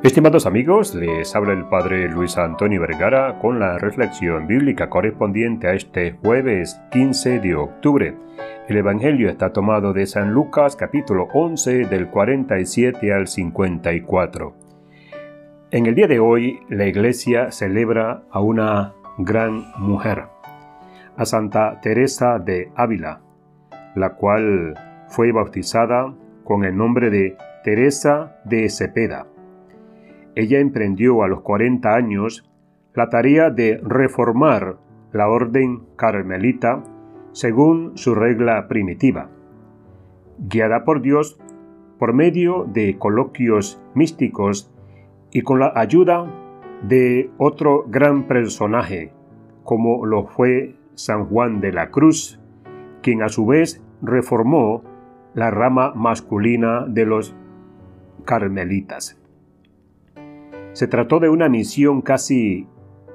Estimados amigos, les habla el Padre Luis Antonio Vergara con la reflexión bíblica correspondiente a este jueves 15 de octubre. El Evangelio está tomado de San Lucas capítulo 11 del 47 al 54. En el día de hoy la iglesia celebra a una gran mujer, a Santa Teresa de Ávila, la cual fue bautizada con el nombre de Teresa de Cepeda ella emprendió a los 40 años la tarea de reformar la orden carmelita según su regla primitiva. Guiada por Dios por medio de coloquios místicos y con la ayuda de otro gran personaje, como lo fue San Juan de la Cruz, quien a su vez reformó la rama masculina de los carmelitas. Se trató de una misión casi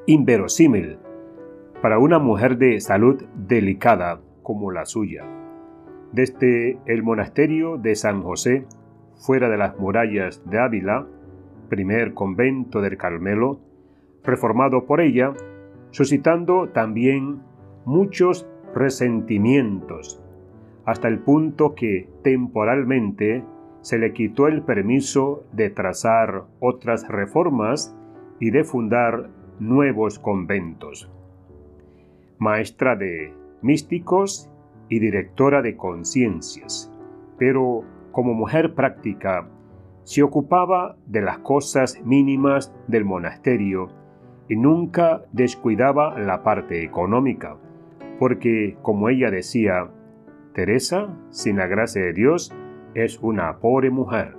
inverosímil para una mujer de salud delicada como la suya. Desde el monasterio de San José, fuera de las murallas de Ávila, primer convento del Carmelo, reformado por ella, suscitando también muchos resentimientos, hasta el punto que temporalmente se le quitó el permiso de trazar otras reformas y de fundar nuevos conventos. Maestra de místicos y directora de conciencias, pero como mujer práctica, se ocupaba de las cosas mínimas del monasterio y nunca descuidaba la parte económica, porque, como ella decía, Teresa, sin la gracia de Dios, es una pobre mujer.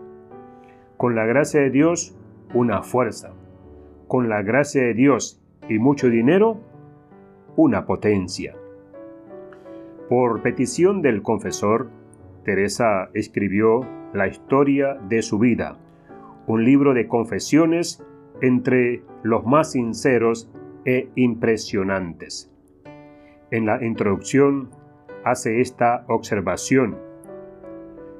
Con la gracia de Dios, una fuerza. Con la gracia de Dios y mucho dinero, una potencia. Por petición del confesor, Teresa escribió la historia de su vida, un libro de confesiones entre los más sinceros e impresionantes. En la introducción hace esta observación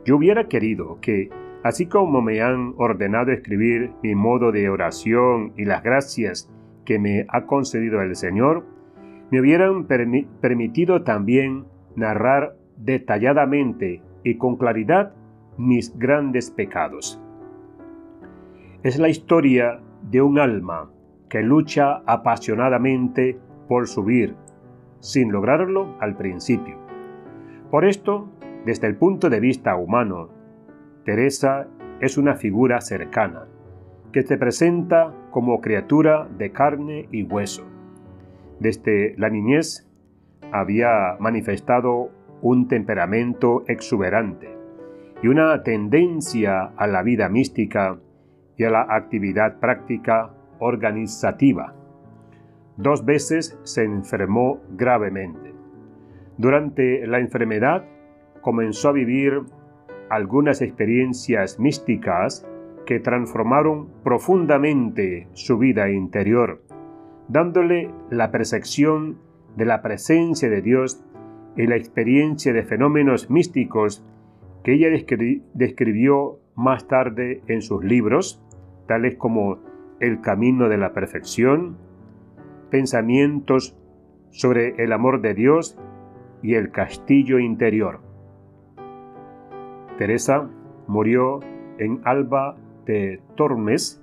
yo hubiera querido que, así como me han ordenado escribir mi modo de oración y las gracias que me ha concedido el Señor, me hubieran permitido también narrar detalladamente y con claridad mis grandes pecados. Es la historia de un alma que lucha apasionadamente por subir, sin lograrlo al principio. Por esto desde el punto de vista humano, Teresa es una figura cercana, que se presenta como criatura de carne y hueso. Desde la niñez había manifestado un temperamento exuberante y una tendencia a la vida mística y a la actividad práctica organizativa. Dos veces se enfermó gravemente. Durante la enfermedad comenzó a vivir algunas experiencias místicas que transformaron profundamente su vida interior, dándole la percepción de la presencia de Dios y la experiencia de fenómenos místicos que ella describió más tarde en sus libros, tales como El Camino de la Perfección, Pensamientos sobre el amor de Dios y el Castillo Interior. Teresa murió en Alba de Tormes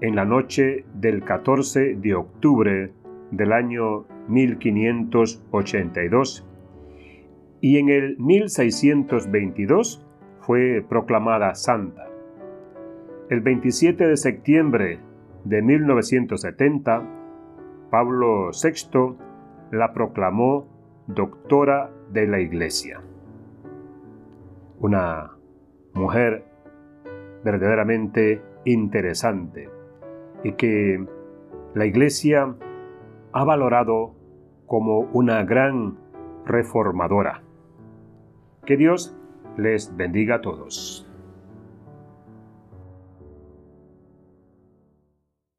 en la noche del 14 de octubre del año 1582 y en el 1622 fue proclamada santa. El 27 de septiembre de 1970, Pablo VI la proclamó doctora de la Iglesia una mujer verdaderamente interesante y que la Iglesia ha valorado como una gran reformadora. Que Dios les bendiga a todos.